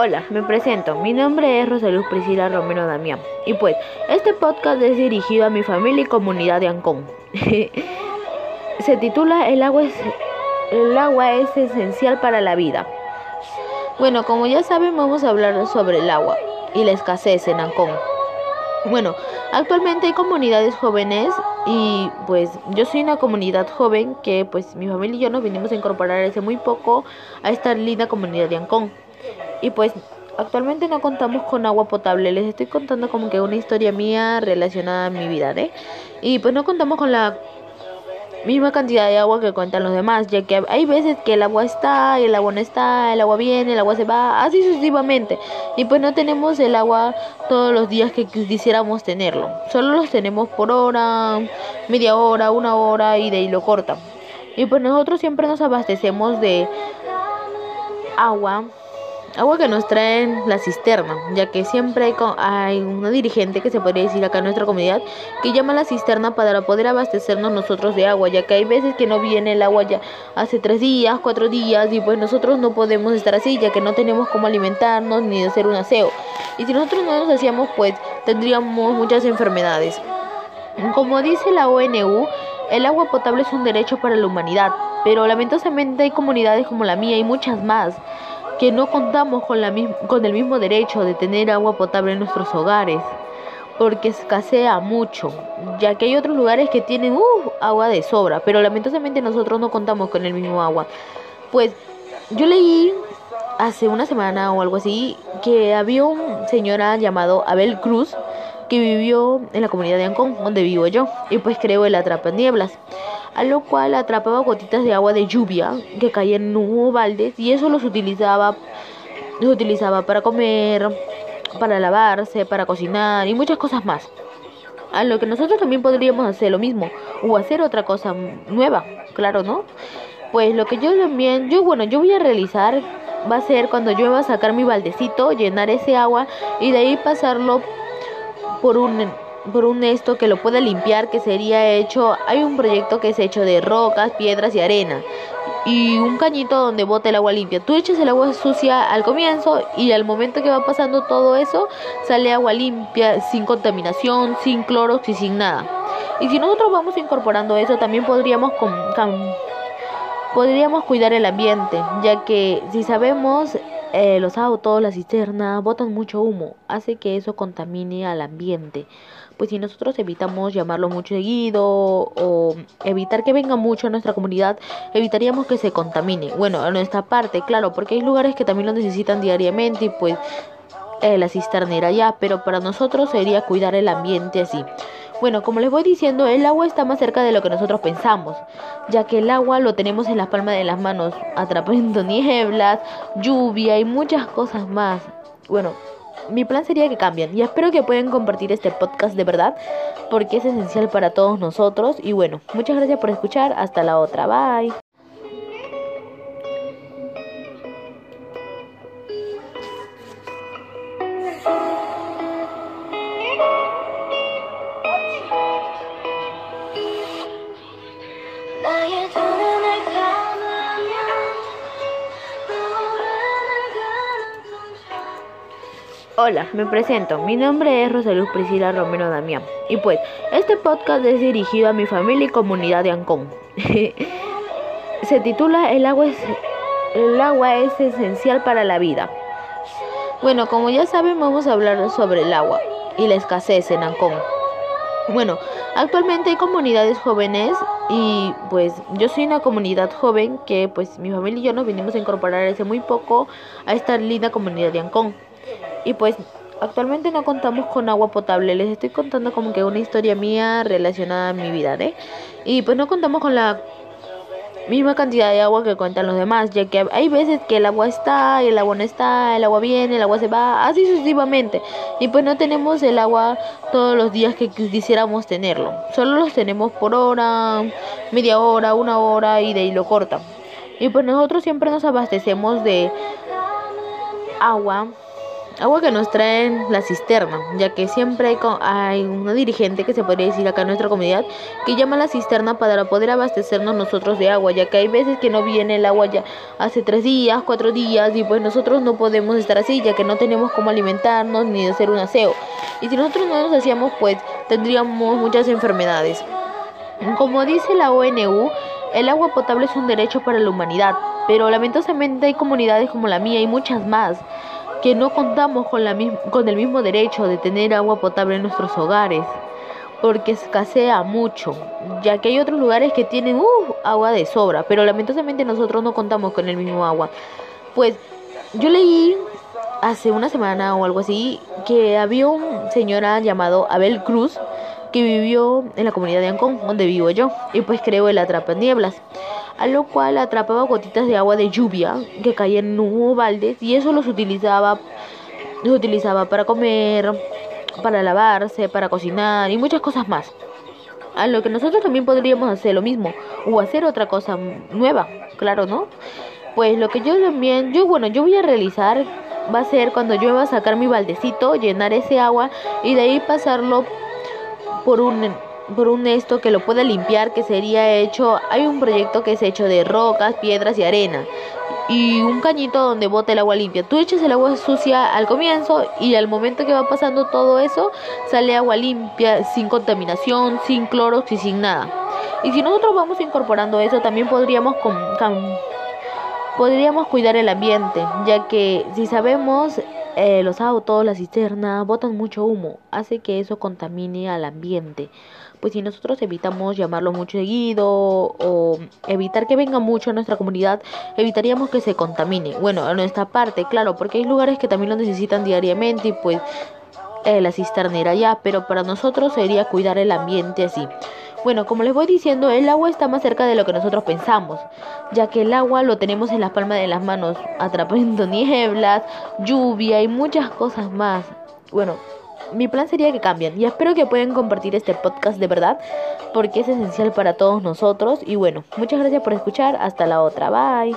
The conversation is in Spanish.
Hola, me presento. Mi nombre es Rosaluz Priscila Romero Damián. Y pues, este podcast es dirigido a mi familia y comunidad de Ancón. Se titula el agua, es, el agua es esencial para la vida. Bueno, como ya saben, vamos a hablar sobre el agua y la escasez en Ancón. Bueno, actualmente hay comunidades jóvenes y pues yo soy una comunidad joven que pues mi familia y yo nos vinimos a incorporar hace muy poco a esta linda comunidad de Ancón. Y pues actualmente no contamos con agua potable. Les estoy contando como que una historia mía relacionada a mi vida, ¿eh? Y pues no contamos con la misma cantidad de agua que cuentan los demás, ya que hay veces que el agua está, y el agua no está, el agua viene, el agua se va, así sucesivamente. Y pues no tenemos el agua todos los días que quisiéramos tenerlo. Solo los tenemos por hora, media hora, una hora y de ahí lo cortan. Y pues nosotros siempre nos abastecemos de agua agua que nos traen la cisterna, ya que siempre hay, hay una dirigente que se podría decir acá en nuestra comunidad que llama a la cisterna para poder abastecernos nosotros de agua, ya que hay veces que no viene el agua ya hace tres días, cuatro días y pues nosotros no podemos estar así, ya que no tenemos cómo alimentarnos ni hacer un aseo. Y si nosotros no nos hacíamos, pues tendríamos muchas enfermedades. Como dice la ONU, el agua potable es un derecho para la humanidad, pero lamentablemente hay comunidades como la mía y muchas más que no contamos con, la, con el mismo derecho de tener agua potable en nuestros hogares, porque escasea mucho, ya que hay otros lugares que tienen uh, agua de sobra, pero lamentablemente nosotros no contamos con el mismo agua. Pues yo leí hace una semana o algo así que había un señor llamado Abel Cruz que vivió en la comunidad de Ancón, donde vivo yo, y pues creó el Atrapa Nieblas a lo cual atrapaba gotitas de agua de lluvia que caían en un baldes y eso los utilizaba, los utilizaba para comer, para lavarse, para cocinar y muchas cosas más. A lo que nosotros también podríamos hacer lo mismo o hacer otra cosa nueva, claro, ¿no? Pues lo que yo también, yo bueno, yo voy a realizar va a ser cuando yo voy a sacar mi baldecito, llenar ese agua y de ahí pasarlo por un por un esto que lo pueda limpiar, que sería hecho, hay un proyecto que es hecho de rocas, piedras y arena y un cañito donde bota el agua limpia. Tú echas el agua sucia al comienzo y al momento que va pasando todo eso sale agua limpia, sin contaminación, sin cloros y sin nada. Y si nosotros vamos incorporando eso, también podríamos podríamos cuidar el ambiente, ya que si sabemos eh, los autos, las cisternas botan mucho humo, hace que eso contamine al ambiente. Pues si nosotros evitamos llamarlo mucho seguido o evitar que venga mucho a nuestra comunidad, evitaríamos que se contamine. Bueno, a nuestra parte, claro, porque hay lugares que también lo necesitan diariamente y pues eh, la cisternera ya, pero para nosotros sería cuidar el ambiente así. Bueno, como les voy diciendo, el agua está más cerca de lo que nosotros pensamos, ya que el agua lo tenemos en las palmas de las manos, atrapando nieblas, lluvia y muchas cosas más. Bueno, mi plan sería que cambien y espero que puedan compartir este podcast de verdad porque es esencial para todos nosotros y bueno, muchas gracias por escuchar, hasta la otra, bye. Hola, me presento. Mi nombre es Rosaluz Priscila Romero Damián. Y pues, este podcast es dirigido a mi familia y comunidad de Ancón. Se titula el agua, es, el agua es esencial para la vida. Bueno, como ya saben, vamos a hablar sobre el agua y la escasez en Ancón. Bueno, actualmente hay comunidades jóvenes y pues yo soy una comunidad joven que pues mi familia y yo nos vinimos a incorporar hace muy poco a esta linda comunidad de Ancón. Y pues actualmente no contamos con agua potable. Les estoy contando como que una historia mía relacionada a mi vida, ¿eh? Y pues no contamos con la misma cantidad de agua que cuentan los demás, ya que hay veces que el agua está, el agua no está, el agua viene, el agua se va, así sucesivamente. Y pues no tenemos el agua todos los días que quisiéramos tenerlo. Solo los tenemos por hora, media hora, una hora y de ahí lo cortan. Y pues nosotros siempre nos abastecemos de agua agua que nos traen la cisterna, ya que siempre hay, hay una dirigente que se podría decir acá en nuestra comunidad que llama a la cisterna para poder abastecernos nosotros de agua, ya que hay veces que no viene el agua ya hace tres días, cuatro días y pues nosotros no podemos estar así, ya que no tenemos cómo alimentarnos ni hacer un aseo. Y si nosotros no nos hacíamos, pues tendríamos muchas enfermedades. Como dice la ONU, el agua potable es un derecho para la humanidad, pero lamentablemente hay comunidades como la mía y muchas más que no contamos con, la, con el mismo derecho de tener agua potable en nuestros hogares, porque escasea mucho, ya que hay otros lugares que tienen uh, agua de sobra, pero lamentablemente nosotros no contamos con el mismo agua. Pues yo leí hace una semana o algo así que había un señora llamado Abel Cruz que vivió en la comunidad de Ancón, donde vivo yo, y pues creó el Atrapa Nieblas a lo cual atrapaba gotitas de agua de lluvia que caían en un baldes y eso los utilizaba, los utilizaba para comer, para lavarse, para cocinar y muchas cosas más. A lo que nosotros también podríamos hacer lo mismo o hacer otra cosa nueva, claro, ¿no? Pues lo que yo también, yo bueno, yo voy a realizar va a ser cuando yo voy a sacar mi baldecito, llenar ese agua y de ahí pasarlo por un por un esto que lo pueda limpiar, que sería hecho, hay un proyecto que es hecho de rocas, piedras y arena y un cañito donde bota el agua limpia. Tú echas el agua sucia al comienzo y al momento que va pasando todo eso sale agua limpia, sin contaminación, sin cloros y sin nada. Y si nosotros vamos incorporando eso, también podríamos podríamos cuidar el ambiente, ya que si sabemos eh, los autos, la cisterna botan mucho humo, hace que eso contamine al ambiente. Pues si nosotros evitamos llamarlo mucho seguido o evitar que venga mucho a nuestra comunidad, evitaríamos que se contamine. Bueno, a nuestra parte, claro, porque hay lugares que también lo necesitan diariamente y pues eh, la cisternera ya, pero para nosotros sería cuidar el ambiente así. Bueno, como les voy diciendo, el agua está más cerca de lo que nosotros pensamos, ya que el agua lo tenemos en las palmas de las manos, atrapando nieblas, lluvia y muchas cosas más. Bueno, mi plan sería que cambien y espero que puedan compartir este podcast de verdad porque es esencial para todos nosotros y bueno, muchas gracias por escuchar, hasta la otra, bye.